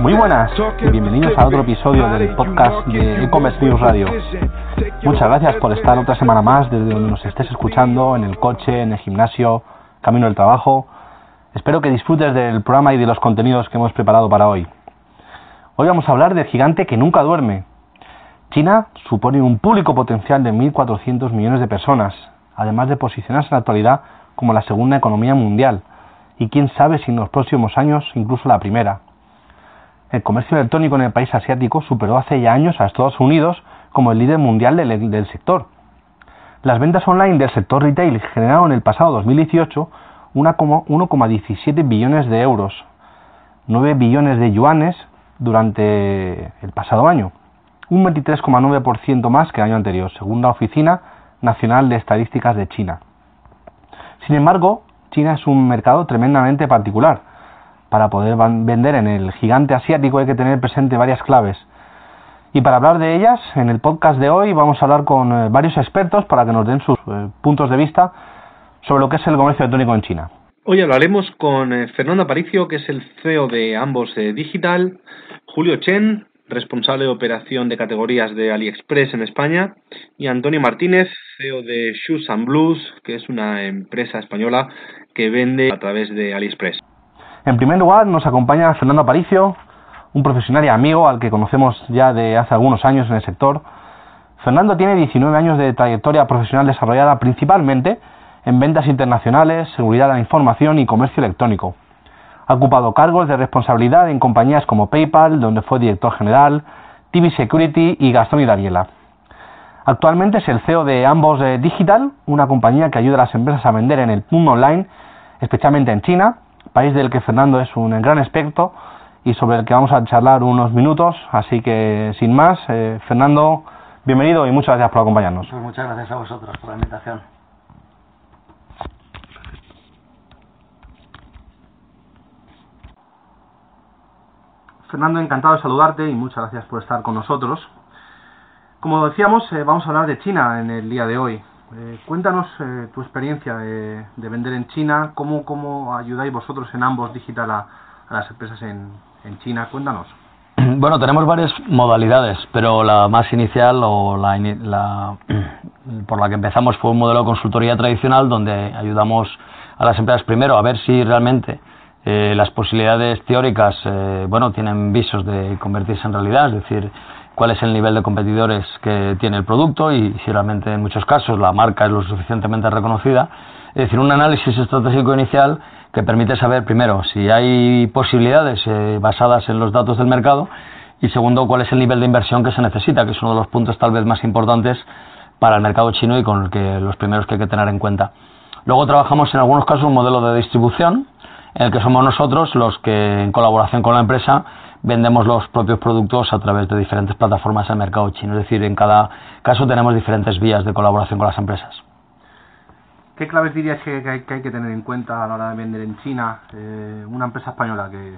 Muy buenas y bienvenidos a otro episodio del podcast de E-Commerce News Radio. Muchas gracias por estar otra semana más desde donde nos estés escuchando, en el coche, en el gimnasio, camino del trabajo. Espero que disfrutes del programa y de los contenidos que hemos preparado para hoy. Hoy vamos a hablar del gigante que nunca duerme. China supone un público potencial de 1.400 millones de personas, además de posicionarse en la actualidad como la segunda economía mundial, y quién sabe si en los próximos años incluso la primera. El comercio electrónico en el país asiático superó hace ya años a Estados Unidos como el líder mundial del, sector. Las ventas online del sector retail generaron en el pasado 2018 1,17 billones de euros, 9 billones de yuanes durante el pasado año, un 23,9% más que el año anterior, según la Oficina Nacional de Estadísticas de China. Sin embargo, China es un mercado tremendamente particular. Para poder vender en el gigante asiático hay que tener presente varias claves. Y para hablar de ellas, en el podcast de hoy vamos a hablar con eh, varios expertos para que nos den sus eh, puntos de vista sobre lo que es el comercio electrónico en China. Hoy hablaremos con eh, Fernando Aparicio, que es el CEO de ambos Digital, Julio Chen, responsable de operación de categorías de AliExpress en España, y Antonio Martínez, CEO de Shoes and Blues, que es una empresa española que vende a través de AliExpress. En primer lugar, nos acompaña Fernando Aparicio, un profesional y amigo al que conocemos ya de hace algunos años en el sector. Fernando tiene 19 años de trayectoria profesional desarrollada principalmente en ventas internacionales, seguridad de la información y comercio electrónico. Ha ocupado cargos de responsabilidad en compañías como PayPal, donde fue director general, TV Security y Gastón y Daniela. Actualmente es el CEO de ambos Digital, una compañía que ayuda a las empresas a vender en el mundo online, especialmente en China, país del que Fernando es un gran experto y sobre el que vamos a charlar unos minutos. Así que, sin más, eh, Fernando, bienvenido y muchas gracias por acompañarnos. Pues muchas gracias a vosotros por la invitación. Fernando, encantado de saludarte y muchas gracias por estar con nosotros. Como decíamos, eh, vamos a hablar de China en el día de hoy. Eh, cuéntanos eh, tu experiencia de, de, vender en China, cómo, cómo ayudáis vosotros en ambos digital a, a las empresas en, en, China. Cuéntanos. Bueno, tenemos varias modalidades, pero la más inicial o la, la, por la que empezamos fue un modelo de consultoría tradicional donde ayudamos a las empresas primero a ver si realmente eh, las posibilidades teóricas eh, bueno, tienen visos de convertirse en realidad, es decir, cuál es el nivel de competidores que tiene el producto y si realmente en muchos casos la marca es lo suficientemente reconocida. Es decir, un análisis estratégico inicial que permite saber, primero, si hay posibilidades eh, basadas en los datos del mercado y segundo, cuál es el nivel de inversión que se necesita, que es uno de los puntos tal vez más importantes para el mercado chino y con el que los primeros que hay que tener en cuenta. Luego trabajamos en algunos casos un modelo de distribución en el que somos nosotros los que, en colaboración con la empresa, vendemos los propios productos a través de diferentes plataformas al mercado chino. Es decir, en cada caso tenemos diferentes vías de colaboración con las empresas. ¿Qué claves dirías que hay que, hay que tener en cuenta a la hora de vender en China eh, una empresa española que,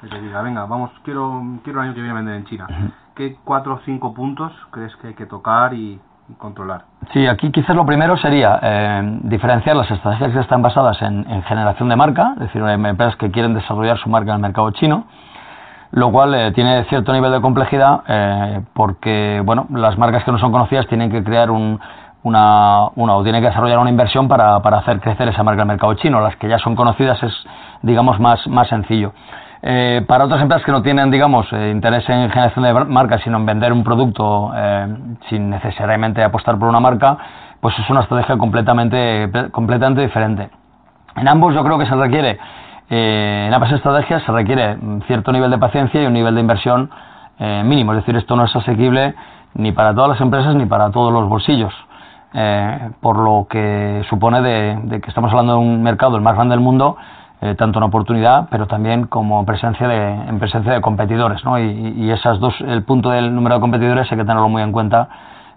que, te diga, venga, vamos, quiero, quiero el año que viene vender en China? ¿Qué cuatro o cinco puntos crees que hay que tocar y, controlar. Sí, aquí quizás lo primero sería eh, diferenciar las estrategias que están basadas en, en, generación de marca, es decir, empresas que quieren desarrollar su marca en el mercado chino, lo cual eh, tiene cierto nivel de complejidad eh, porque, bueno, las marcas que no son conocidas tienen que crear un, una, o tienen que desarrollar una inversión para, para hacer crecer esa marca el mercado chino. Las que ya son conocidas es, digamos, más, más sencillo. Eh, para otras empresas que no tienen, digamos, eh, interés en generación de marca, sino en vender un producto eh, sin necesariamente apostar por una marca, pues es una estrategia completamente, completamente diferente. En ambos yo creo que se requiere, eh, en ambas estrategias se requiere cierto nivel de paciencia y un nivel de inversión eh, mínimo. Es decir, esto no es asequible ni para todas las empresas ni para todos los bolsillos. Eh, por lo que supone de, de que estamos hablando de un mercado el más grande del mundo eh, tanto en oportunidad, pero también como presencia de, en presencia de competidores. ¿no? Y, esas dos, el punto del número de competidores hay que tenerlo muy en cuenta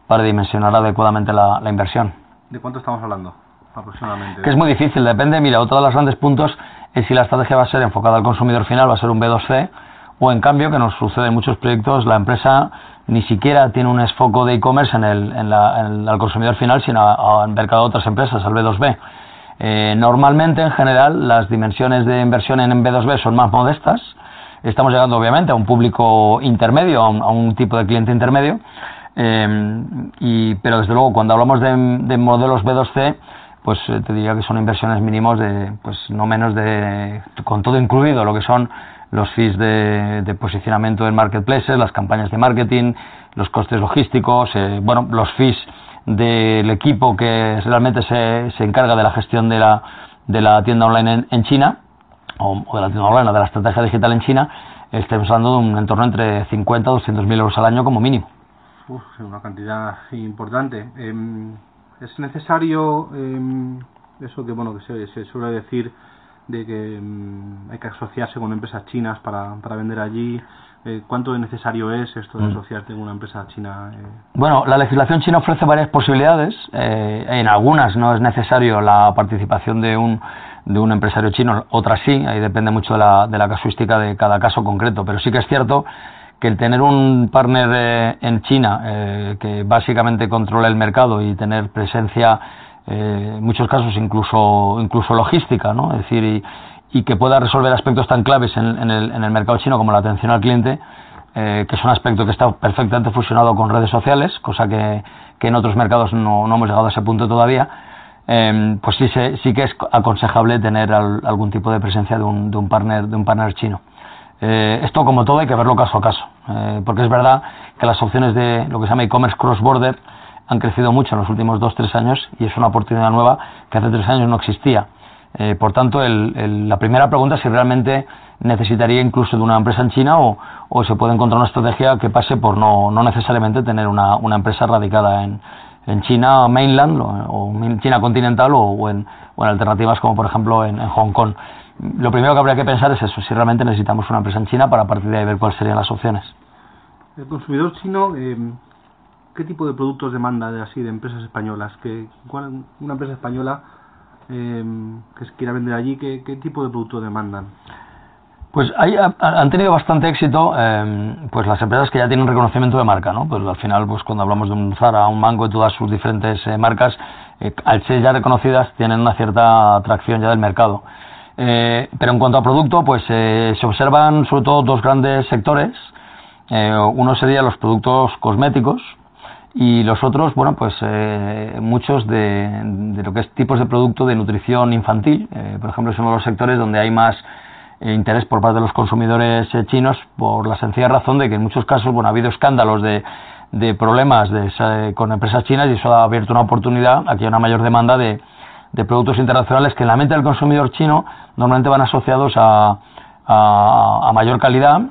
para dimensionar adecuadamente la, inversión. ¿De cuánto estamos hablando aproximadamente? Que es muy difícil, depende. Mira, otro de los grandes puntos es si la estrategia va a ser enfocada al consumidor final, va a ser un B2C, o en cambio, que nos sucede en muchos proyectos, la empresa ni siquiera tiene un esfoco de e-commerce en el, en al consumidor final, sino al mercado de otras empresas, al B2B. Eh, normalmente, en general, las dimensiones de inversión en B2B son más modestas. Estamos llegando, obviamente, a un público intermedio, a un, tipo de cliente intermedio. Eh, y, pero, desde luego, cuando hablamos de, de modelos B2C, pues eh, te diría que son inversiones mínimos de, pues no menos de, con todo incluido, lo que son los fees de, posicionamiento en marketplaces, las campañas de marketing, los costes logísticos, eh, bueno, los fees del equipo que realmente se, se, encarga de la gestión de la, de la tienda online en, China, o, de la tienda online de la estrategia digital en China, estamos hablando de un entorno entre 50 y 200 mil euros al año como mínimo. Una cantidad importante. Em, es necesario em, eso que bueno que se, se suele decir de que mm, hay que asociarse con empresas chinas para, para vender allí. Eh, ¿Cuánto de necesario es esto de mm. asociarte con una empresa china? Eh? Bueno, la legislación china ofrece varias posibilidades. Eh, en algunas no es necesario la participación de un, de un empresario chino, otras sí, ahí depende mucho de la, de la casuística de cada caso concreto. Pero sí que es cierto que el tener un partner en China que básicamente controle el mercado y tener presencia eh, en muchos casos incluso, incluso logística, ¿no? es decir, y, y que pueda resolver aspectos tan claves en, en, el, en el mercado chino como la atención al cliente, eh, que es un aspecto que está perfectamente fusionado con redes sociales, cosa que, en otros mercados no, no, hemos llegado a ese punto todavía, eh, pues sí, sí que es aconsejable tener algún tipo de presencia de un, de un, partner, de un partner chino. Eh, esto, como todo, hay que verlo caso a caso, eh, porque es verdad que las opciones de lo que se llama e-commerce cross-border han crecido mucho en los últimos dos tres años y es una oportunidad nueva que hace tres años no existía. Eh, por tanto, el, la primera pregunta es si realmente necesitaría incluso de una empresa en China o, o se puede encontrar una estrategia que pase por no, necesariamente tener una, una empresa radicada en, en China mainland o, en China continental o, en, o, alternativas como por ejemplo en, Hong Kong. Lo primero que habría que pensar es eso, si realmente necesitamos una empresa en China para a partir de ahí ver cuáles serían las opciones. El consumidor chino eh, ¿Qué tipo de productos demanda de así de empresas españolas? que una empresa española eh, que quiera vender allí, ¿qué, ¿qué, tipo de producto demandan? Pues hay, han tenido bastante éxito eh, pues las empresas que ya tienen reconocimiento de marca, ¿no? Pues al final, pues cuando hablamos de un Zara, un Mango y todas sus diferentes eh, marcas, eh, al ser ya reconocidas, tienen una cierta atracción ya del mercado. Eh, pero en cuanto a producto, pues eh, se observan sobre todo dos grandes sectores. uno sería los productos cosméticos, y los otros, bueno, pues eh, muchos de, de, lo que es tipos de producto de nutrición infantil, eh, por ejemplo, son los sectores donde hay más eh, interés por parte de los consumidores eh, chinos por la sencilla razón de que en muchos casos, bueno, ha habido escándalos de, de problemas de, con empresas chinas y eso ha abierto una oportunidad, aquí hay una mayor demanda de, de productos internacionales que en la mente del consumidor chino normalmente van asociados a, a, mayor calidad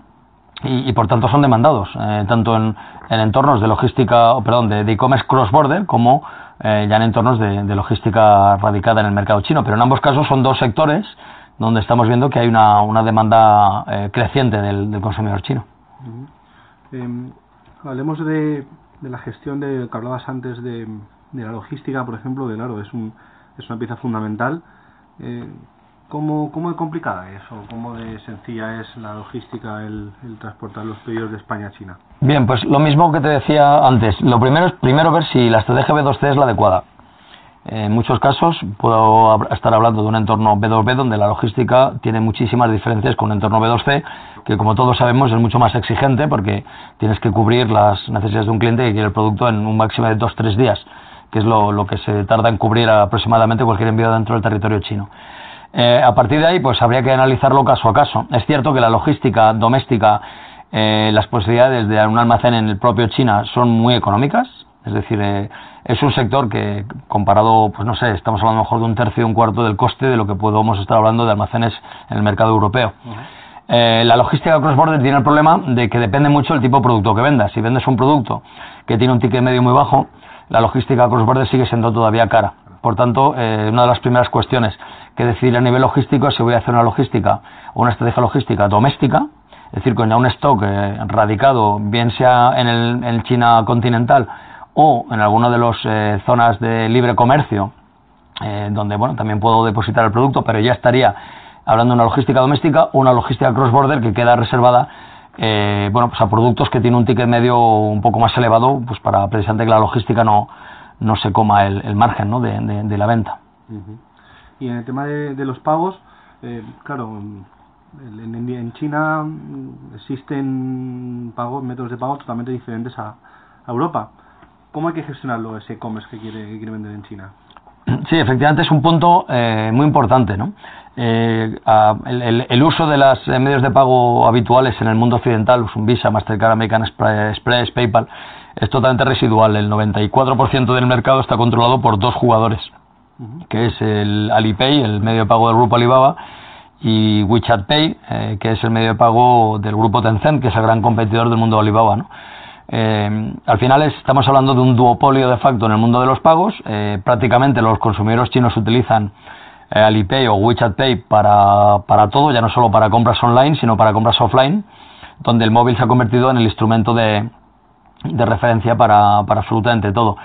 y, y, por tanto son demandados, eh, tanto en, en, entornos de logística, perdón, de e-commerce cross-border como eh, ya en entornos de, de, logística radicada en el mercado chino. Pero en ambos casos son dos sectores donde estamos viendo que hay una, una demanda eh, creciente del, del, consumidor chino. -huh. hablemos de, de, la gestión de que hablabas antes de, de la logística, por ejemplo, de claro, es, un, es una pieza fundamental. ¿Cómo, ¿Cómo de complicada es o cómo de sencilla es la logística, el, transportar los pedidos de España a China? Bien, pues lo mismo que te decía antes. Lo primero es primero ver si la estrategia B2C es la adecuada. En muchos casos puedo estar hablando de un entorno B2B donde la logística tiene muchísimas diferencias con un entorno B2C, que como todos sabemos es mucho más exigente porque tienes que cubrir las necesidades de un cliente que quiere el producto en un máximo de 2-3 días, que es lo que se tarda en cubrir aproximadamente cualquier envío dentro del territorio chino. Eh, a partir de ahí, pues habría que analizarlo caso a caso. Es cierto que la logística doméstica, eh, las posibilidades de un almacén en el propio China son muy económicas, es decir, eh, es un sector que comparado, pues no sé, estamos hablando mejor de un tercio, un cuarto del coste de lo que podemos estar hablando de almacenes en el mercado europeo. Uh -huh. eh, la logística cross-border tiene el problema de que depende mucho del tipo de producto que vendas. Si vendes un producto que tiene un ticket medio muy bajo, la logística cross-border sigue siendo todavía cara. Por tanto, eh, una de las primeras cuestiones que decidir a nivel logístico si voy a hacer una logística o una estrategia logística doméstica, es decir, con ya un stock eh, radicado, bien sea en, el, en China continental o en alguna de las eh, zonas de libre comercio, eh, donde bueno también puedo depositar el producto, pero ya estaría hablando de una logística doméstica o una logística cross-border que queda reservada eh, bueno, pues a productos que tienen un ticket medio un poco más elevado, pues para precisamente que la logística no, no se coma el, margen ¿no? de, la venta. Y en el tema de, los pagos, eh, claro, en, en, China existen pagos, métodos de pago totalmente diferentes a, Europa. ¿Cómo hay que gestionarlo ese e-commerce que quiere, que quiere vender en China? Sí, efectivamente es un punto eh, muy importante, ¿no? Eh, el, uso de los eh, medios de pago habituales en el mundo occidental, un Visa, Mastercard, American Express, PayPal, es totalmente residual. El 94% del mercado está controlado por dos jugadores, que es el Alipay, el medio de pago del grupo Alibaba, y WeChat Pay, eh, que es el medio de pago del grupo Tencent, que es el gran competidor del mundo de Alibaba. ¿no? al final estamos hablando de un duopolio de facto en el mundo de los pagos. prácticamente los consumidores chinos utilizan eh, Alipay o WeChat Pay para, para todo, ya no solo para compras online, sino para compras offline, donde el móvil se ha convertido en el instrumento de, de referencia para, para absolutamente todo.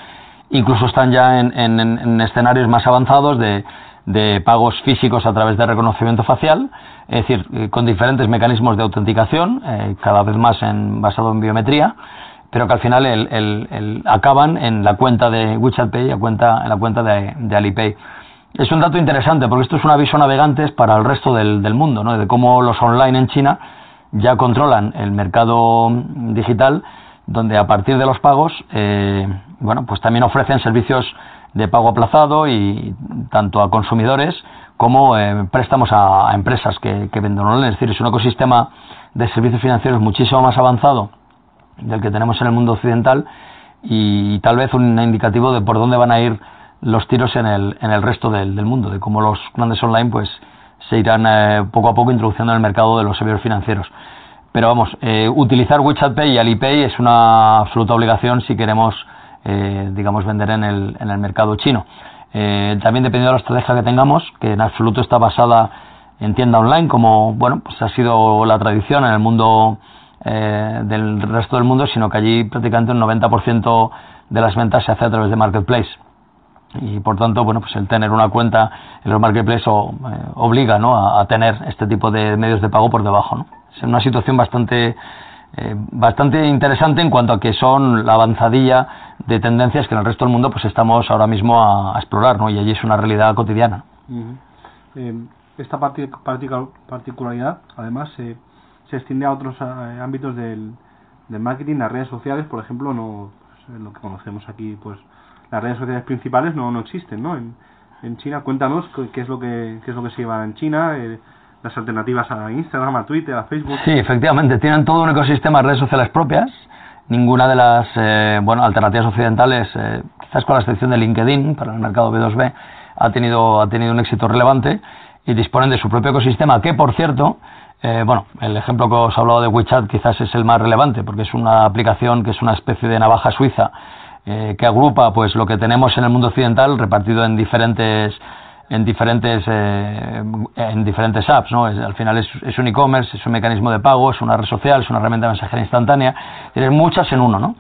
Incluso están ya en, en, escenarios más avanzados de, de pagos físicos a través de reconocimiento facial, es decir, eh, con diferentes mecanismos de autenticación, eh, cada vez más en, basado en biometría, pero que al final el, el, acaban en la cuenta de WeChat Pay, en la cuenta de, de Alipay es un dato interesante porque esto es un aviso navegantes para el resto del, del mundo, ¿no? de cómo los online en China ya controlan el mercado digital, donde a partir de los pagos, eh, bueno, pues también ofrecen servicios de pago aplazado y tanto a consumidores como eh, préstamos a, empresas que, que, venden online. Es decir, es un ecosistema de servicios financieros muchísimo más avanzado del que tenemos en el mundo occidental y tal vez un indicativo de por dónde van a ir los tiros en el, en el resto del, del mundo, de cómo los grandes online pues se irán eh, poco a poco introduciendo en el mercado de los servicios financieros. Pero vamos, eh, utilizar WeChat Pay y Alipay es una absoluta obligación si queremos, eh, digamos, vender en el, en el mercado chino. también dependiendo de la estrategia que tengamos, que en absoluto está basada en tienda online, como bueno, pues ha sido la tradición en el mundo del resto del mundo, sino que allí prácticamente un 90% de las ventas se hace a través de marketplace y por tanto bueno pues el tener una cuenta en los marketplaces eh, obliga ¿no? a, tener este tipo de medios de pago por debajo ¿no? es una situación bastante eh, bastante interesante en cuanto a que son la avanzadilla de tendencias que en el resto del mundo pues estamos ahora mismo a, explorar ¿no? y allí es una realidad cotidiana eh, esta particularidad además se extiende a otros ámbitos del, del marketing las redes sociales por ejemplo no pues, lo que conocemos aquí pues las redes sociales principales no, no existen, ¿no? En, en China, cuéntanos qué es lo que, qué es lo que se lleva en China, eh, las alternativas a Instagram, a Twitter, a Facebook. Sí, efectivamente, tienen todo un ecosistema de redes sociales propias. Ninguna de las eh, bueno, alternativas occidentales, eh, quizás con la excepción de LinkedIn para el mercado B2B, ha tenido, ha tenido un éxito relevante y disponen de su propio ecosistema, que por cierto, eh, bueno, el ejemplo que os he hablado de WeChat quizás es el más relevante, porque es una aplicación que es una especie de navaja suiza eh, que agrupa pues lo que tenemos en el mundo occidental repartido en diferentes en diferentes eh, en diferentes apps no al final es, es un e-commerce es un mecanismo de pago es una red social es una herramienta de mensajería instantánea tienes muchas en uno no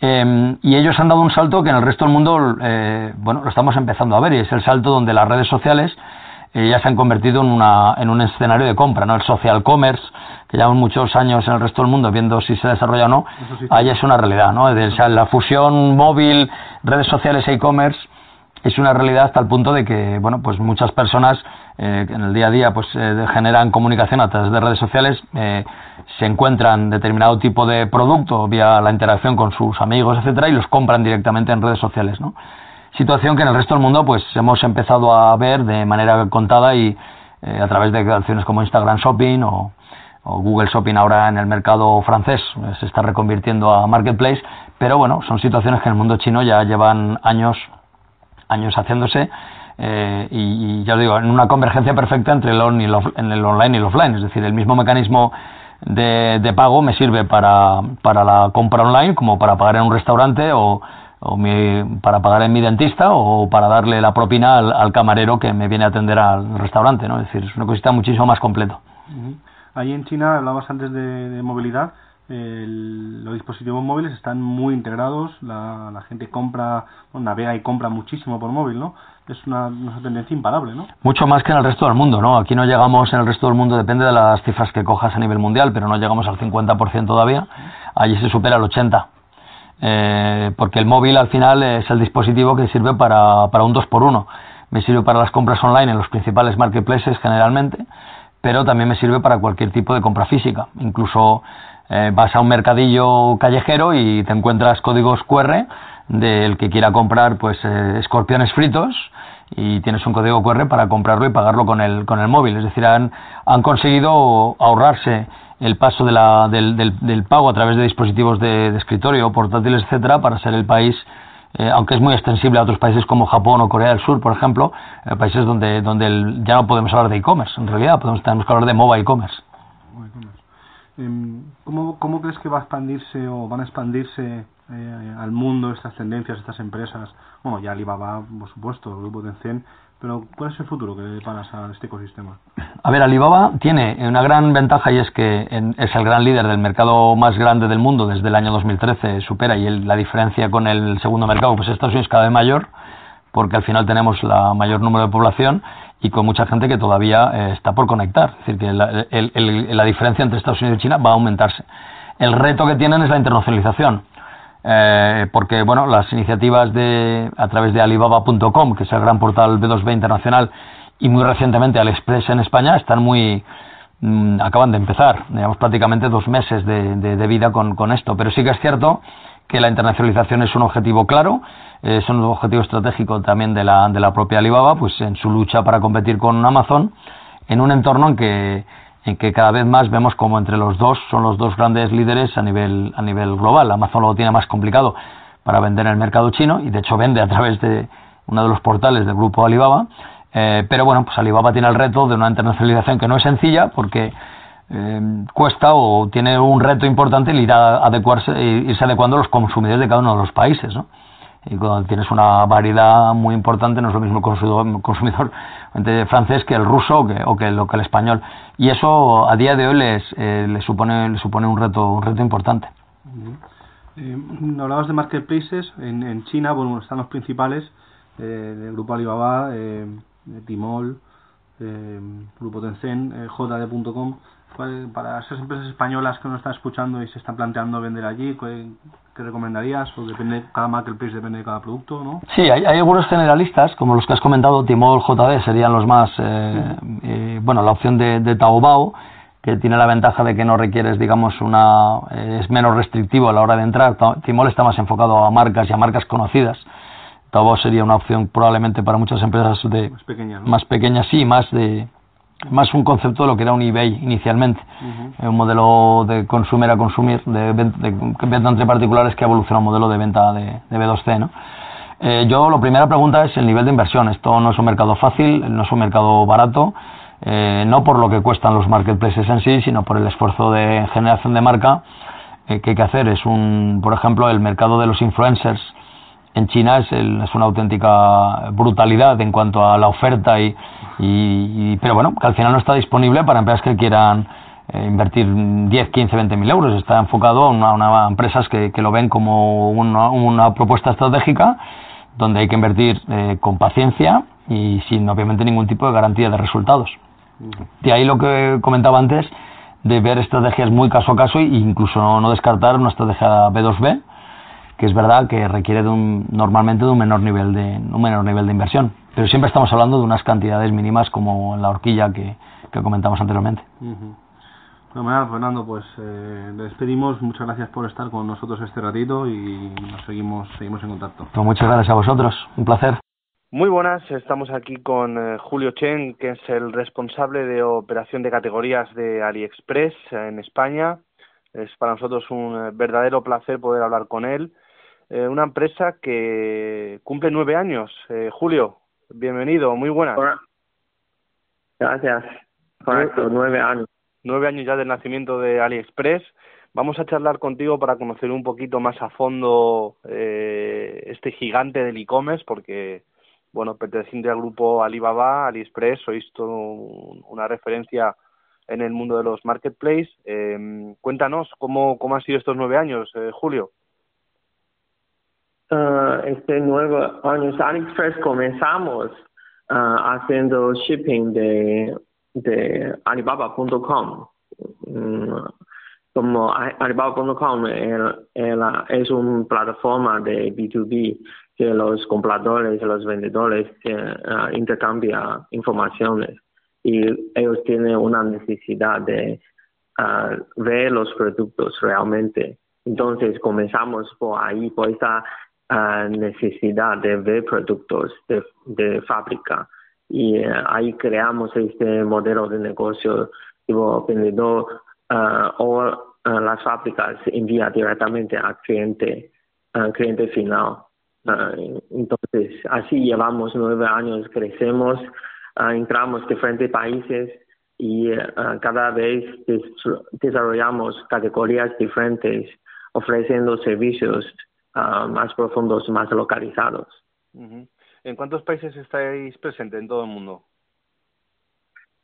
em, y ellos han dado un salto que en el resto del mundo eh, bueno lo estamos empezando a ver y es el salto donde las redes sociales ya se han convertido en, una, en un escenario de compra, ¿no? El social commerce, que llevamos muchos años en el resto del mundo viendo si se desarrolla o no, ahí es una realidad, ¿no? la fusión móvil, redes sociales e-commerce es una realidad hasta el punto de que, bueno, pues muchas personas eh, en el día a día pues eh, generan comunicación a través de redes sociales, eh, se encuentran determinado tipo de producto vía la interacción con sus amigos, etcétera, y los compran directamente en redes sociales, ¿no? situación que en el resto del mundo pues hemos empezado a ver de manera contada y eh, a través de acciones como Instagram Shopping o, Google Shopping ahora en el mercado francés eh, se está reconvirtiendo a marketplace pero bueno son situaciones que en el mundo chino ya llevan años años haciéndose eh, y, ya os digo en una convergencia perfecta entre el, on y en el online y el offline es decir el mismo mecanismo de, de pago me sirve para, para la compra online como para pagar en un restaurante o o para pagar en mi dentista o para darle la propina al, camarero que me viene a atender al restaurante, ¿no? Es decir, es una cosita muchísimo más completo. Ahí en China hablabas antes de, movilidad. Los dispositivos móviles están muy integrados, la, la gente compra, navega y compra muchísimo por móvil, ¿no? Es una, tendencia imparable, ¿no? Mucho más que en el resto del mundo, ¿no? Aquí no llegamos en el resto del mundo, depende de las cifras que cojas a nivel mundial, pero no llegamos al 50% todavía. Allí se supera el 80%. Eh, porque el móvil al final es el dispositivo que sirve para, para un 2 por 1 Me sirve para las compras online en los principales marketplaces generalmente, pero también me sirve para cualquier tipo de compra física. Incluso eh, vas a un mercadillo callejero y te encuentras códigos QR del que quiera comprar pues eh, escorpiones fritos y tienes un código QR para comprarlo y pagarlo con el, con el móvil. Es decir, han, han conseguido ahorrarse el paso de la, del, del, pago a través de dispositivos de, escritorio, portátiles, etcétera, para ser el país, eh, aunque es muy extensible a otros países como Japón o Corea del Sur, por ejemplo, eh, países donde, donde ya no podemos hablar de e-commerce, en realidad podemos, tenemos que hablar de mobile e-commerce. Em, ¿Cómo, ¿Cómo crees que va a expandirse o van a expandirse eh, al mundo estas tendencias, estas empresas? Bueno, ya Alibaba, por supuesto, el grupo Tencent, pero ¿cuál es el futuro que le paras a este ecosistema? A ver, Alibaba tiene una gran ventaja y es que es el gran líder del mercado más grande del mundo desde el año 2013, supera y la diferencia con el segundo mercado, pues Estados Unidos cada vez mayor, porque al final tenemos la mayor número de población y con mucha gente que todavía eh, está por conectar. Es decir, que la diferencia entre Estados Unidos y China va a aumentarse. El reto que tienen es la internacionalización eh, porque bueno, las iniciativas de, a través de Alibaba.com, que es el gran portal B2B internacional, y muy recientemente AliExpress en España, están muy, mm, acaban de empezar, digamos prácticamente dos meses de, de, vida con, con, esto, pero sí que es cierto que la internacionalización es un objetivo claro, es un objetivo estratégico también de la, de la propia Alibaba, pues en su lucha para competir con Amazon, en un entorno en que en que cada vez más vemos como entre los dos son los dos grandes líderes a nivel, a nivel global. Amazon lo tiene más complicado para vender en el mercado chino y de hecho vende a través de uno de los portales del grupo Alibaba. Eh, pero bueno, pues Alibaba tiene el reto de una internacionalización que no es sencilla porque eh, cuesta o tiene un reto importante el ir a adecuarse, irse adecuando a los consumidores de cada uno de los países. ¿no? Y cuando tienes una variedad muy importante no es lo mismo el consumidor, francés que el ruso o que, o que el español. Y eso a día de hoy les, eh, supone les supone un reto un reto importante. Eh, hablabas de marketplaces. En, en China bueno están los principales eh, del grupo Alibaba eh, Timol eh, grupo Tencent JD.com para esas empresas españolas que nos están escuchando y se están planteando vender allí, ¿qué, recomendarías? ¿O depende, cada marketplace depende de cada producto, no? Sí, hay, hay algunos generalistas, como los que has comentado, Timol, JD, serían los más, eh, eh, bueno, la opción de, de Taobao, que tiene la ventaja de que no requieres, digamos, una, eh, es menos restrictivo a la hora de entrar. Timol está más enfocado a marcas y a marcas conocidas. Taobao sería una opción probablemente para muchas empresas de más pequeñas, más pequeñas sí, más de más un concepto de lo que era un eBay inicialmente, un modelo de consumer a consumir, de, venta entre particulares que evoluciona un modelo de venta de, B2C. ¿no? Eh, yo, la primera pregunta es el nivel de inversión. Esto no es un mercado fácil, no es un mercado barato, eh, no por lo que cuestan los marketplaces en sí, sino por el esfuerzo de generación de marca eh, que hay que hacer. Es un, por ejemplo, el mercado de los influencers en China es, es una auténtica brutalidad en cuanto a la oferta y, y, pero bueno, que al final no está disponible para empresas que quieran eh, invertir 10, 15, 20 mil euros. Está enfocado a, una, empresas que, que, lo ven como una, una, propuesta estratégica donde hay que invertir eh, con paciencia y sin obviamente ningún tipo de garantía de resultados. De ahí lo que comentaba antes de ver estrategias muy caso a caso e incluso no, no descartar una estrategia B2B que es verdad que requiere de un, normalmente de un menor nivel de un menor nivel de inversión pero siempre estamos hablando de unas cantidades mínimas como en la horquilla que, que comentamos anteriormente Bueno, Fernando, pues eh, despedimos. Muchas gracias por estar con nosotros este ratito y nos seguimos, seguimos en contacto. Pues muchas gracias a vosotros, un placer. Muy buenas, estamos aquí con eh, Julio Chen, que es el responsable de operación de categorías de AliExpress en España. Es para nosotros un eh, verdadero placer poder hablar con él. una empresa que cumple nueve años. Julio, bienvenido, muy buenas. Gracias. Correcto, nueve años. Nueve años ya del nacimiento de AliExpress. Vamos a charlar contigo para conocer un poquito más a fondo eh, este, gigante del e-commerce, porque, bueno, perteneciente al grupo Alibaba, AliExpress, sois todo una referencia en el mundo de los marketplaces. Eh, cuéntanos, ¿cómo, ¿cómo han sido estos nueve años, eh, Julio? Uh, este nuevo año AliExpress comenzamos uh, haciendo shipping de, de Alibaba.com. Mm, como Alibaba.com es una plataforma de B2B que los compradores y los vendedores uh, intercambian informaciones y ellos tienen una necesidad de ver los productos realmente. Entonces comenzamos por ahí, por esta necesidad de ver productos de, de fábrica. Y eh, ahí creamos este modelo de negocio tipo vendedor uh, o uh, las fábricas envía directamente al cliente al cliente final. Entonces así llevamos nueve años crecemos entramos en diferentes países y cada vez desarrollamos categorías diferentes ofreciendo servicios más profundos, más localizados. ¿En cuántos países estáis presentes en todo el mundo?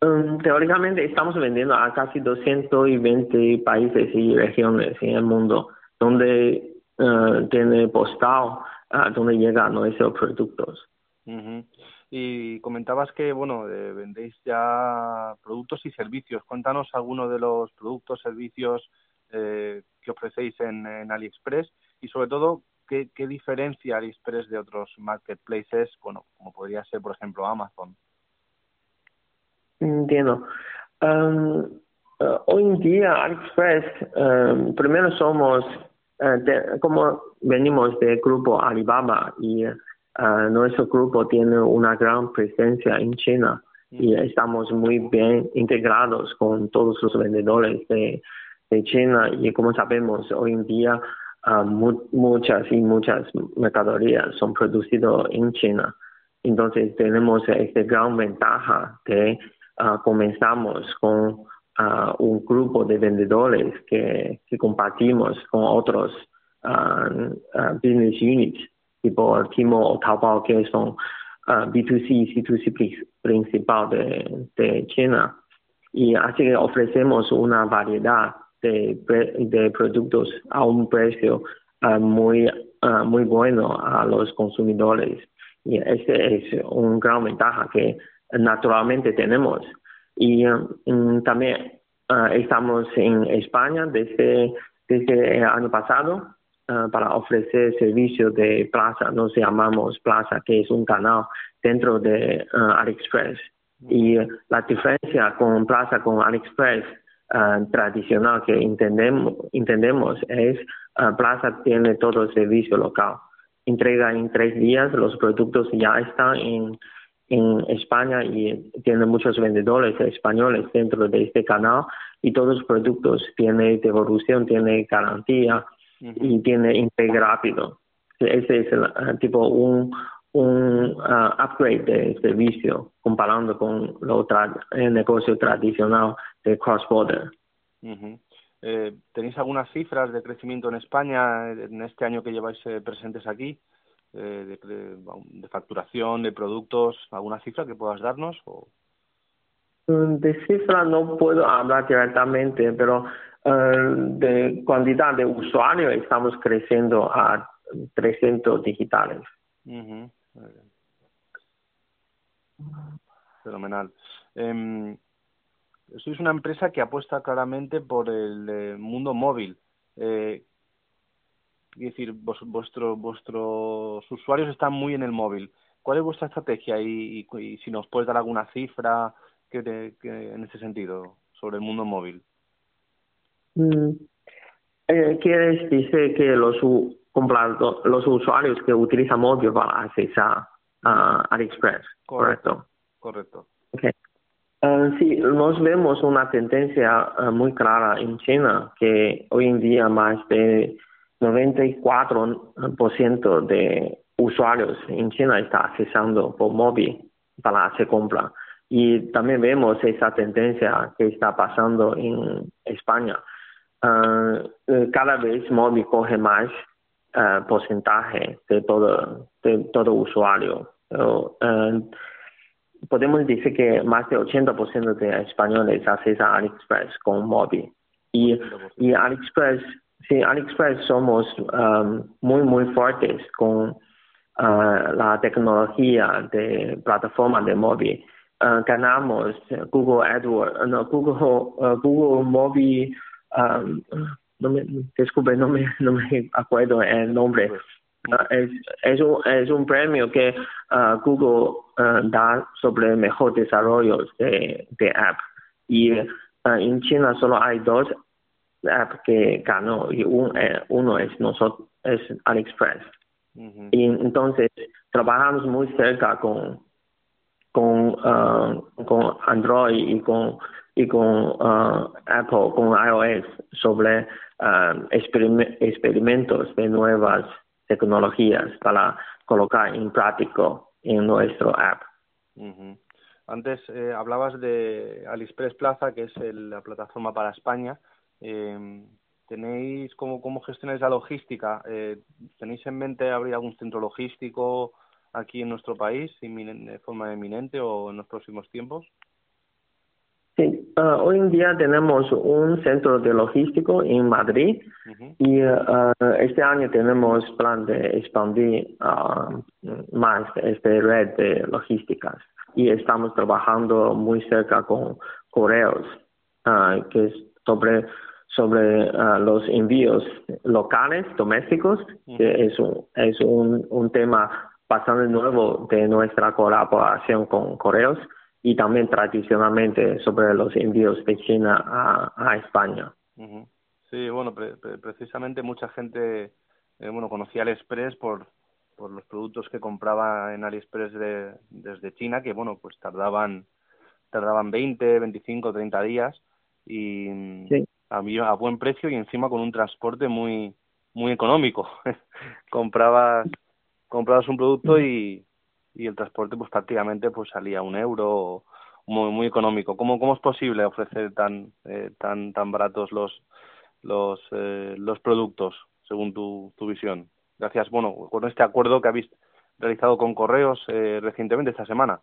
Um, teóricamente estamos vendiendo a casi 220 países y regiones en el mundo, donde uh, tiene postal, uh, donde llegan nuestros productos. Y comentabas que, bueno, eh, vendéis ya productos y servicios. Cuéntanos algunos de los productos, servicios eh, que ofrecéis en, en AliExpress y sobre todo qué, qué diferencia AliExpress de otros marketplaces, bueno, como podría ser por ejemplo Amazon. Entiendo. Um, uh, hoy en día AliExpress, um, primero somos, uh, como venimos del grupo Alibaba y uh, nuestro grupo tiene una gran presencia en China y estamos muy bien integrados con todos los vendedores de, de China y como sabemos hoy en día muchas y muchas mercaderías son producidas en China. Entonces tenemos esta gran ventaja que uh, comenzamos con uh, un grupo de vendedores que, que compartimos con otros business units, tipo Timo o Taobao, que son B2C y C2C principal de, de China. Y así que ofrecemos una variedad de, productos a un precio ah, muy, uh, muy bueno a los consumidores. Y ese es un gran ventaja que naturalmente tenemos. Y um, también ah, estamos en España desde, desde el año pasado para ofrecer servicios de plaza, nos llamamos plaza, que es un canal dentro de AliExpress. Y la diferencia con plaza con AliExpress uh, tradicional que entendemos, entendemos es uh, Plaza tiene todo el servicio local. Entrega en tres días, los productos ya están en, en España y tiene muchos vendedores españoles dentro de este canal y todos los productos tienen devolución, tiene garantía y tiene entrega rápido. Ese es el, tipo un, un uh, upgrade de servicio comparando con lo el negocio tradicional de cross-border. eh, ¿Tenéis algunas cifras de crecimiento en España en este año que lleváis eh, presentes aquí? Eh, de, de, facturación, de productos, alguna cifra que puedas darnos? O? Mm, de cifra no puedo hablar directamente, pero uh, de cantidad de usuarios estamos creciendo a 300 digitales. Uh Fenomenal. Eh, sois una empresa que apuesta claramente por el eh, mundo móvil. Eh, es decir, vos, vuestro, vuestros usuarios están muy en el móvil. ¿Cuál es vuestra estrategia y, y, si nos puedes dar alguna cifra que, te, en ese sentido sobre el mundo móvil? Mm. Eh, ¿Quieres decir que los, los usuarios que utilizan móvil para accesar a AliExpress? Correcto. Correcto. Okay. Uh, sí, nos vemos una tendencia uh, muy clara en China, que hoy en día más de 94% de usuarios en China está accesando por móvil para hacer compra. Y también vemos esa tendencia que está pasando en España. Uh, cada vez móvil coge más porcentaje de todo, de todo usuario. podemos decir que más del 80% de españoles accesan a AliExpress con móvil. Y, y AliExpress, sí, AliExpress somos muy, muy fuertes con la tecnología de plataforma de móvil. ganamos Google AdWords, no, Google, Google Móvil no me, disculpe, no me, no me acuerdo el nombre. Uh, es, es, un, es un premio que uh, Google uh, da sobre mejor desarrollo de, de app. Y en China solo hay dos apps que ganó y un, eh, uno es nosotros, es AliExpress. Y entonces trabajamos muy cerca con con con Android y con y con Apple, con iOS sobre Um, experimentos de nuevas tecnologías para colocar en práctico en nuestro app. Antes eh, hablabas de AliExpress Plaza, que es la plataforma para España. Eh, ¿Tenéis cómo, cómo gestionáis la logística? Eh, ¿Tenéis en mente abrir algún centro logístico aquí en nuestro país de forma eminente o en los próximos tiempos? Uh, hoy en día tenemos un centro de logístico en Madrid y uh, este año tenemos plan de expandir uh, más esta red de logísticas. Y estamos trabajando muy cerca con correos que es sobre sobre los envíos locales domésticos que es un es un, un tema bastante nuevo de nuestra colaboración con correos y también tradicionalmente sobre los envíos de China a, España. Sí, bueno, precisamente mucha gente eh, bueno conocía AliExpress por por los productos que compraba en AliExpress de, desde China, que bueno, pues tardaban tardaban 20, 25, 30 días y a, a buen precio y encima con un transporte muy muy económico. comprabas comprabas un producto y, y el transporte pues prácticamente pues salía un euro muy muy económico. Cómo es posible ofrecer tan eh, tan tan baratos los los eh, los productos según tu, tu visión gracias. Bueno con este acuerdo que habéis realizado con correos eh, recientemente esta semana.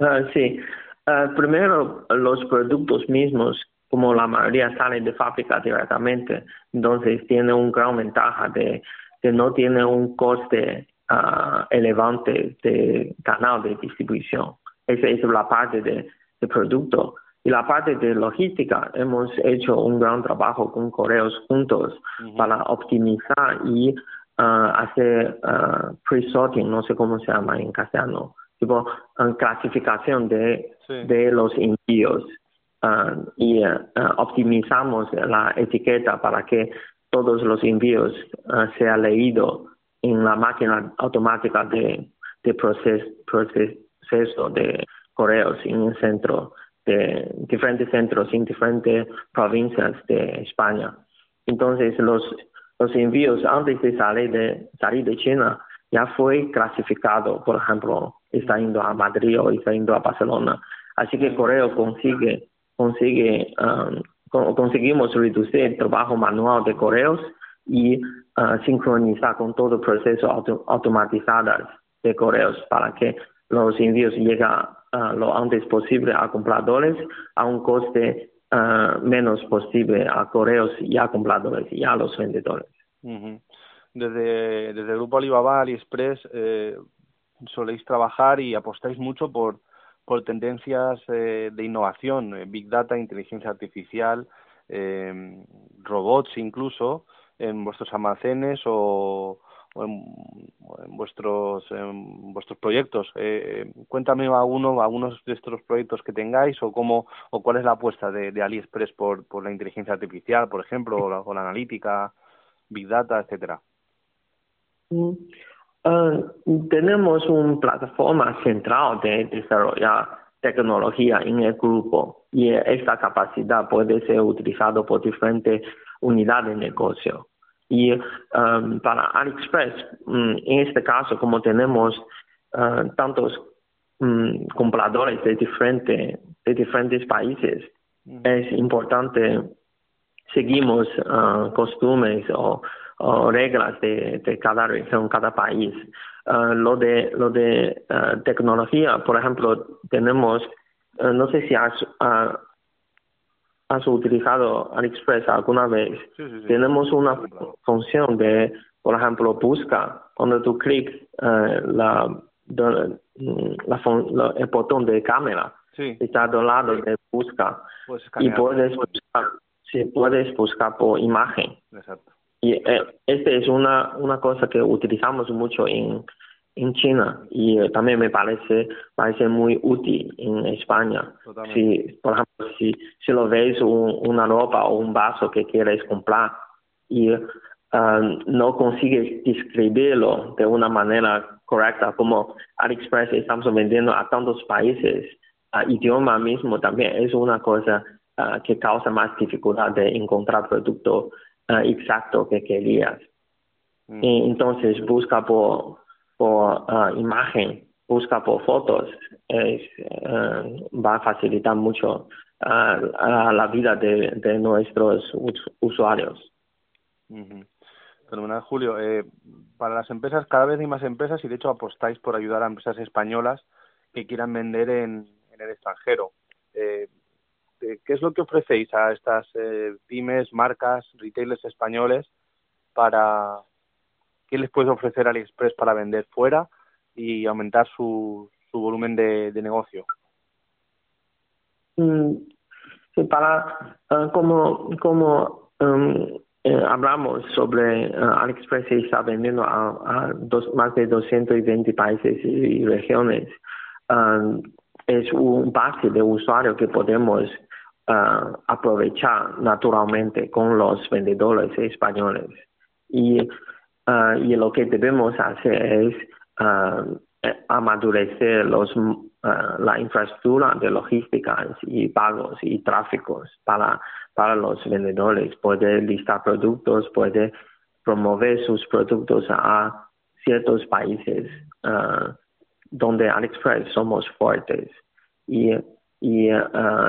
Ah, sí. Uh, primero los productos mismos como la mayoría salen de fábrica directamente entonces tiene un gran ventaja de que no tiene un coste uh, elevante de canal de distribución. Esa es la parte de, de, producto. Y la parte de logística, hemos hecho un gran trabajo con correos juntos para optimizar y uh, hacer uh, pre-sorting, no sé cómo se llama en castellano, tipo clasificación de, de los envíos. y optimizamos la etiqueta para que todos los envíos sean leídos en la máquina automática de, de proceso de correos en un centro de diferentes centros en diferentes provincias de España. Entonces los los envíos antes de salir de salir de China ya fue clasificado, por ejemplo, está yendo a Madrid o está yendo a Barcelona. Así que Correo consigue consigue um, conseguimos reducir el trabajo manual de correos y uh, sincronizar con todo el proceso auto automatizado de correos para que los envíos lleguen uh, lo antes posible a compradores a un coste uh, menos posible a correos y a compradores y a los vendedores. Desde, desde el Grupo Alibaba, AliExpress, eh, soléis trabajar y apostáis mucho por, por tendencias eh, de innovación, eh, Big Data, inteligencia artificial, eh, robots incluso en vuestros almacenes o, en, vuestros vuestros proyectos. Eh, cuéntame alguno, algunos de estos proyectos que tengáis o cómo o cuál es la apuesta de, AliExpress por, por la inteligencia artificial, por ejemplo, o la, analítica, big data, etcétera. Mm, ah, tenemos una plataforma central de desarrollar tecnología en el grupo y esta capacidad puede ser utilizada por diferentes unidades de negocio. Y um, para AliExpress, um, en este caso, como tenemos uh, tantos um, compradores de, diferente, de diferentes países, es importante seguimos uh, costumbres o, reglas de, de, cada región, cada país. Uh, lo de lo de uh, tecnología, por ejemplo, tenemos, no sé si has, has utilizado AliExpress alguna vez. Tenemos una función de, por ejemplo, busca. Cuando tú clicas la, la, el botón de cámara, está al lado de busca y puedes buscar, sí, puedes buscar por imagen. Exacto. Y eh, este es una, una cosa que utilizamos mucho en, en China y eh, también me parece, parece muy útil en España. Si, por ejemplo, si, si lo ves una ropa o un vaso que quieres comprar y um, no consigues describirlo de una manera correcta, como AliExpress estamos vendiendo a tantos países, idioma mismo también es una cosa uh, que causa más dificultad de encontrar producto uh, exacto que querías. Mm. Y entonces busca por, por uh, imagen, busca por fotos, es, va a facilitar mucho la vida de, de nuestros usuarios. Fenomenal, Julio. Eh, para las empresas, cada vez hay más empresas y de hecho apostáis por ayudar a empresas españolas que quieran vender en, en el extranjero. Eh, ¿Qué es lo que ofrecéis a estas eh, pymes, marcas, retailers españoles para qué les puede ofrecer AliExpress para vender fuera y aumentar su, volumen de, negocio? Mm, para uh, como como um, eh, hablamos sobre uh, AliExpress está vendiendo a, más de 220 países y, regiones. Um, es un base de usuario que podemos uh, aprovechar naturalmente con los vendedores españoles. Y, uh, y lo que debemos hacer es uh, amadurecer los, la infraestructura de logística y pagos y tráficos para, para los vendedores, poder listar productos, poder promover sus productos a ciertos países donde AliExpress somos fuertes. Y y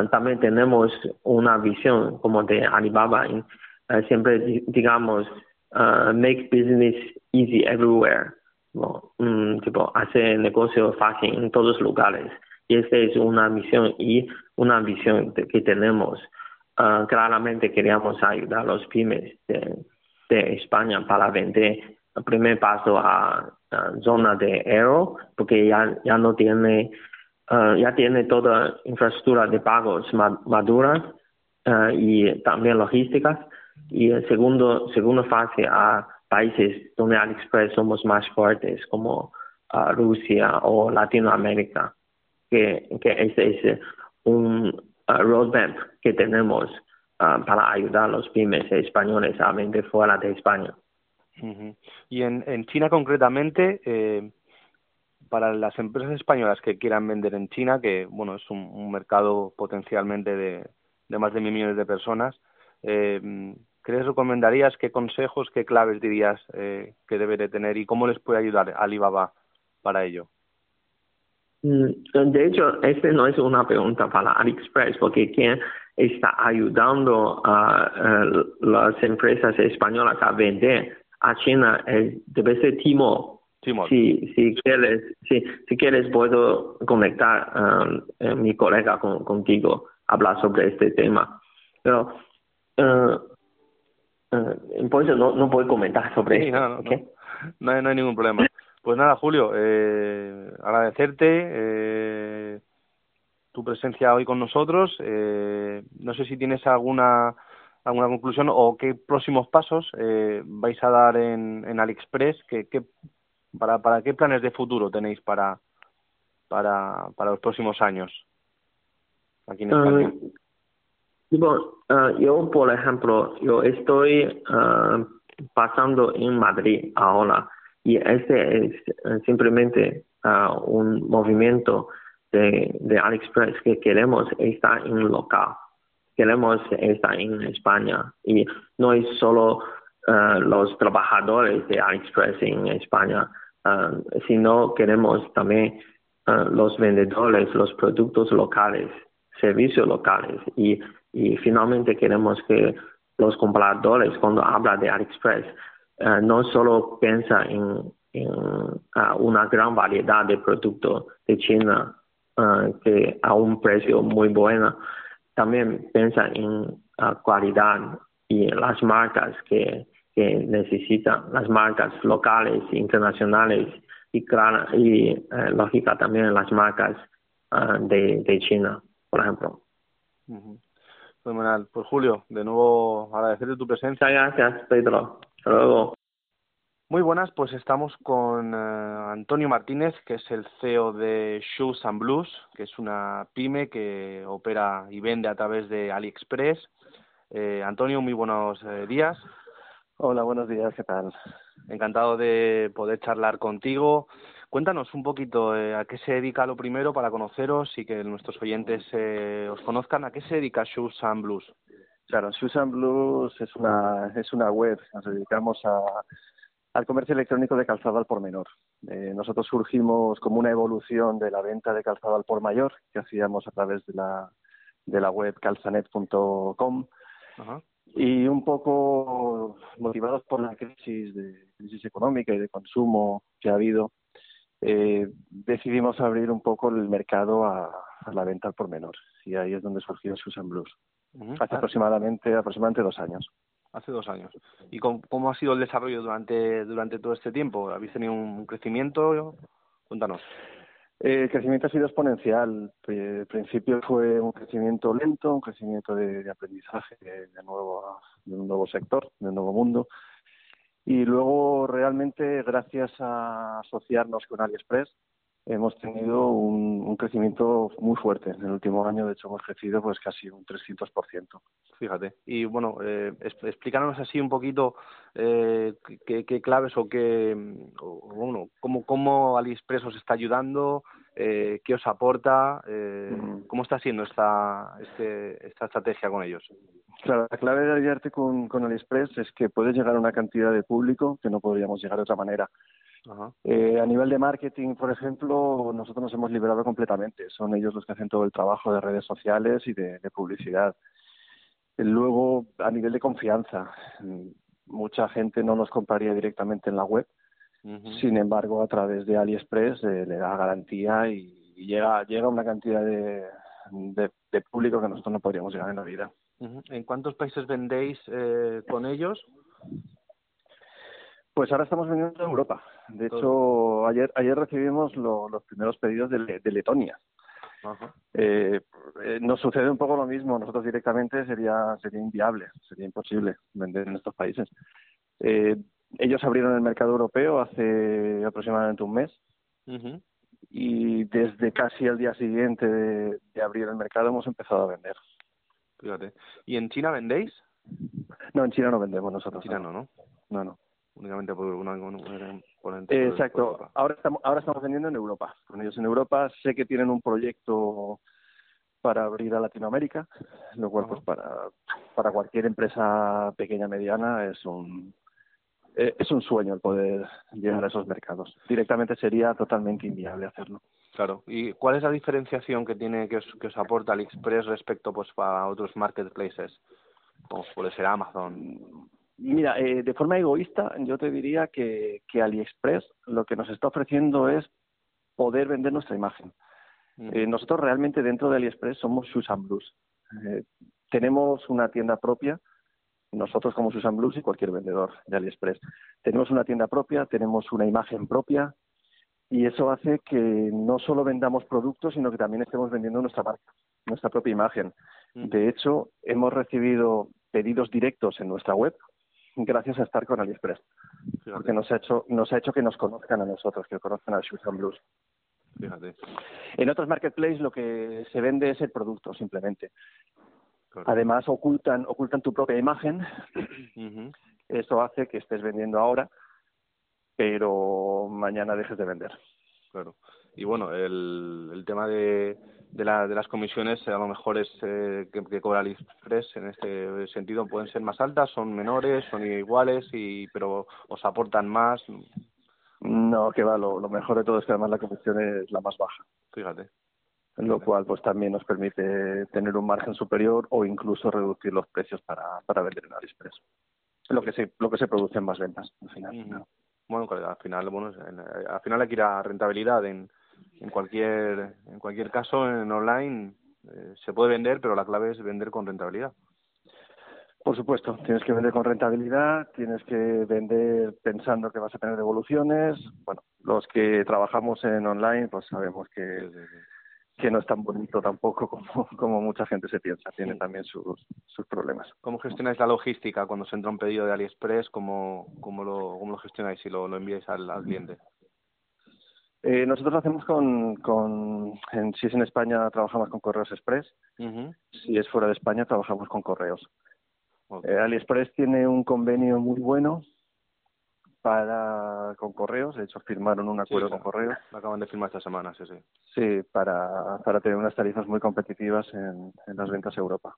también tenemos una visión como de Alibaba, uh, siempre digamos, uh, make business easy everywhere, um, tipo, hacer negocio fácil en todos lugares. Y esa es una misión y una visión que tenemos. claramente queríamos ayudar a los pymes de, España para vender el primer paso a, zona de euro, porque ya, ya no tiene uh, ya tiene toda infraestructura de pagos madura uh, y también logísticas. Y en segundo, segunda fase a países donde AliExpress somos más fuertes, como uh, Rusia o Latinoamérica, que, que ese es un roadmap que tenemos para ayudar a los pymes españoles a vender fuera de España. Y en, en China concretamente, eh, para las empresas españolas que quieran vender en China, que bueno es un, mercado potencialmente de, más de mil millones de personas, eh, ¿qué recomendarías? ¿Qué consejos, qué claves dirías eh, que debe de tener y cómo les puede ayudar Alibaba para ello? Mm, de hecho, esta no es una pregunta para AliExpress, porque quien está ayudando a, las empresas españolas a vender a China es, debe ser Timo si, si quieres, si, si quieres puedo conectar a um, eh, mi colega con, contigo, hablar sobre este tema. Pero uh, uh, por eso no, no puedo comentar sobre eso. No, no, hay, no, hay, ningún problema. Pues nada, Julio, eh, agradecerte eh, tu presencia hoy con nosotros. Eh, no sé si tienes alguna alguna conclusión o qué próximos pasos eh, vais a dar en, en AliExpress, qué, qué para, para qué planes de futuro tenéis para, para, para los próximos años aquí en España? Uh, yo, por ejemplo, yo estoy uh, pasando en Madrid ahora y este es uh, simplemente un movimiento de, de AliExpress que queremos estar en local, queremos estar en España y no es solo los trabajadores de AliExpress en España, sino queremos también los vendedores, los productos locales, servicios locales y, y finalmente queremos que los compradores cuando hablan de AliExpress eh, no solo piensa en, uh, una gran variedad de productos de China uh, que a un precio muy bueno, también piensa en uh, calidad y las marcas que, necesitan, las marcas locales, internacionales y, claro, eh, lógica también las marcas de China, por ejemplo. Fenomenal. Pues Julio, de nuevo agradecerte tu presencia. Gracias, Pedro. Hasta luego. Muy buenas, pues estamos con eh, Antonio Martínez, que es el CEO de Shoes and Blues, que es una pyme que opera y vende a través de AliExpress. Eh, Antonio, muy buenos eh, días. Hola, buenos días, ¿qué tal? Encantado de poder charlar contigo. Cuéntanos un poquito a qué se dedica lo primero para conoceros y que nuestros oyentes os conozcan. ¿A qué se dedica Shoes and Blues? Claro, Shoes and Blues es una, es una web. Nos dedicamos a al comercio electrónico de calzado al por menor. Eh, nosotros surgimos como una evolución de la venta de calzado al por mayor que hacíamos a través de la, de la web calzanet.com y un poco motivados por la crisis, de, crisis económica y de consumo que ha habido, eh, decidimos abrir un poco el mercado a, la venta al por menor y ahí es donde surgió Susan Blues. Hace aproximadamente, aproximadamente dos años hace dos años. ¿Y cómo, ha sido el desarrollo durante, durante todo este tiempo? ¿Habéis tenido un crecimiento? Cuéntanos. Eh, el crecimiento ha sido exponencial. Al principio fue un crecimiento lento, un crecimiento de, aprendizaje de, nuevo, de un nuevo sector, de un nuevo mundo. Y luego, realmente, gracias a asociarnos con AliExpress, hemos tenido un, un, crecimiento muy fuerte. En el último año, de hecho, hemos crecido pues casi un 300%. Fíjate. Y bueno, eh, explícanos así un poquito eh, qué, qué, claves o qué, bueno, cómo, cómo AliExpress os está ayudando, eh, qué os aporta, eh, cómo está siendo esta, este, esta estrategia con ellos. Claro, la clave de ayudarte con, con AliExpress es que puedes llegar a una cantidad de público que no podríamos llegar de otra manera. Eh, a nivel de marketing, por ejemplo, nosotros nos hemos liberado completamente. Son ellos los que hacen todo el trabajo de redes sociales y de, publicidad. Luego, a nivel de confianza, mucha gente no nos compraría directamente en la web. Sin embargo, a través de AliExpress eh, le da garantía y, llega llega una cantidad de, de, público que nosotros no podríamos llegar en la vida. ¿En cuántos países vendéis eh, con ellos? Pues ahora estamos vendiendo en Europa. De hecho, ayer ayer recibimos los primeros pedidos de, de Letonia. Eh, eh, nos sucede un poco lo mismo. Nosotros directamente sería sería inviable, sería imposible vender en estos países. Eh, ellos abrieron el mercado europeo hace aproximadamente un mes y desde casi el día siguiente de, de, abrir el mercado hemos empezado a vender. Fíjate. ¿Y en China vendéis? No, en China no vendemos nosotros. En China no, ¿no? No, no únicamente por una, exacto ahora estamos ahora estamos vendiendo en Europa con ellos en Europa sé que tienen un proyecto para abrir a Latinoamérica lo cual pues para para cualquier empresa pequeña mediana es un eh, es un sueño el poder llegar a esos mercados directamente sería totalmente inviable hacerlo Claro. ¿Y cuál es la diferenciación que tiene que os, que os aporta AliExpress respecto pues a otros marketplaces? Como puede ser Amazon. Mira, eh, de forma egoísta, yo te diría que, que AliExpress lo que nos está ofreciendo es poder vender nuestra imagen. Mm. Eh, nosotros realmente dentro de AliExpress somos Susan Blues. Eh, tenemos una tienda propia, nosotros como Susan Blues y cualquier vendedor de AliExpress. Tenemos una tienda propia, tenemos una imagen propia y eso hace que no solo vendamos productos, sino que también estemos vendiendo nuestra marca, nuestra propia imagen. Mm. De hecho, hemos recibido pedidos directos en nuestra web gracias a estar con AliExpress. Porque nos ha hecho, nos ha hecho que nos conozcan a nosotros, que conozcan a Shoes and Blues. Fíjate. En otros marketplaces lo que se vende es el producto, simplemente. Además, ocultan, ocultan tu propia imagen. Eso hace que estés vendiendo ahora, pero mañana dejes de vender. Claro. Y bueno, el, el tema de, de, la, de las comisiones a lo mejor es eh, que, que, cobra AliExpress en este sentido pueden ser más altas, son menores, son iguales, y pero os aportan más. No, que va, lo, lo mejor de todo es que además la comisión es la más baja. Fíjate. Lo cual pues también nos permite tener un margen superior o incluso reducir los precios para, para vender en AliExpress. lo que se lo que se produce en más ventas al final. Bueno, al final, bueno, al final hay que ir a rentabilidad en, en cualquier en cualquier caso en online eh, se puede vender, pero la clave es vender con rentabilidad. Por supuesto, tienes que vender con rentabilidad, tienes que vender pensando que vas a tener devoluciones. Bueno, los que trabajamos en online, pues sabemos que, que no es tan bonito tampoco como, como mucha gente se piensa, tiene también sus, sus problemas. ¿Cómo gestionáis la logística cuando se entra un pedido de AliExpress? ¿Cómo, cómo, lo, cómo lo gestionáis si lo, lo enviáis al, al cliente? Eh, nosotros lo hacemos con, con en, si es en España trabajamos con correos express, si es fuera de España trabajamos con correos. Eh, AliExpress tiene un convenio muy bueno para con correos, de hecho firmaron un acuerdo con correos. Lo acaban de firmar esta semana, sí, sí. Sí, para, para tener unas tarifas muy competitivas en, en las ventas a Europa.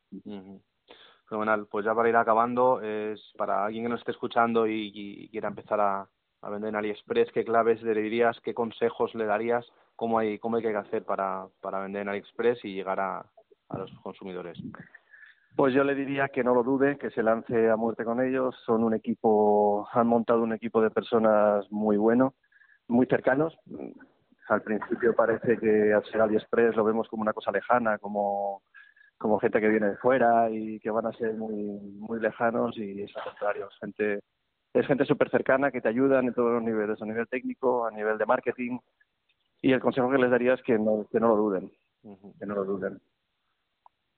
Fenomenal. Pues ya para ir acabando, es para alguien que nos esté escuchando y, y quiera empezar a, a vender en AliExpress, ¿qué claves le dirías, qué consejos le darías, cómo hay, cómo hay que hacer para, para vender en AliExpress y llegar a, a los consumidores? Pues yo le diría que no lo dude, que se lance a muerte con ellos. Son un equipo, han montado un equipo de personas muy bueno, muy cercanos. Al principio parece que al ser AliExpress lo vemos como una cosa lejana, como, como gente que viene de fuera y que van a ser muy, muy lejanos y es al contrario, gente es gente súper cercana que te ayuda en todos los niveles, a nivel técnico, a nivel de marketing. Y el consejo que les daría es que no, que no lo duden, que no lo duden.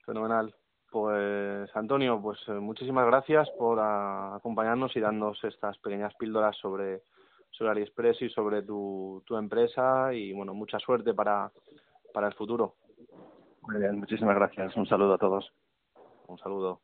Fenomenal. Pues Antonio, pues eh, muchísimas gracias por acompañarnos y darnos estas pequeñas píldoras sobre, sobre AliExpress y sobre tu, tu empresa y bueno, mucha suerte para, para el futuro. Muy bien, muchísimas gracias. Un saludo a todos. Un saludo.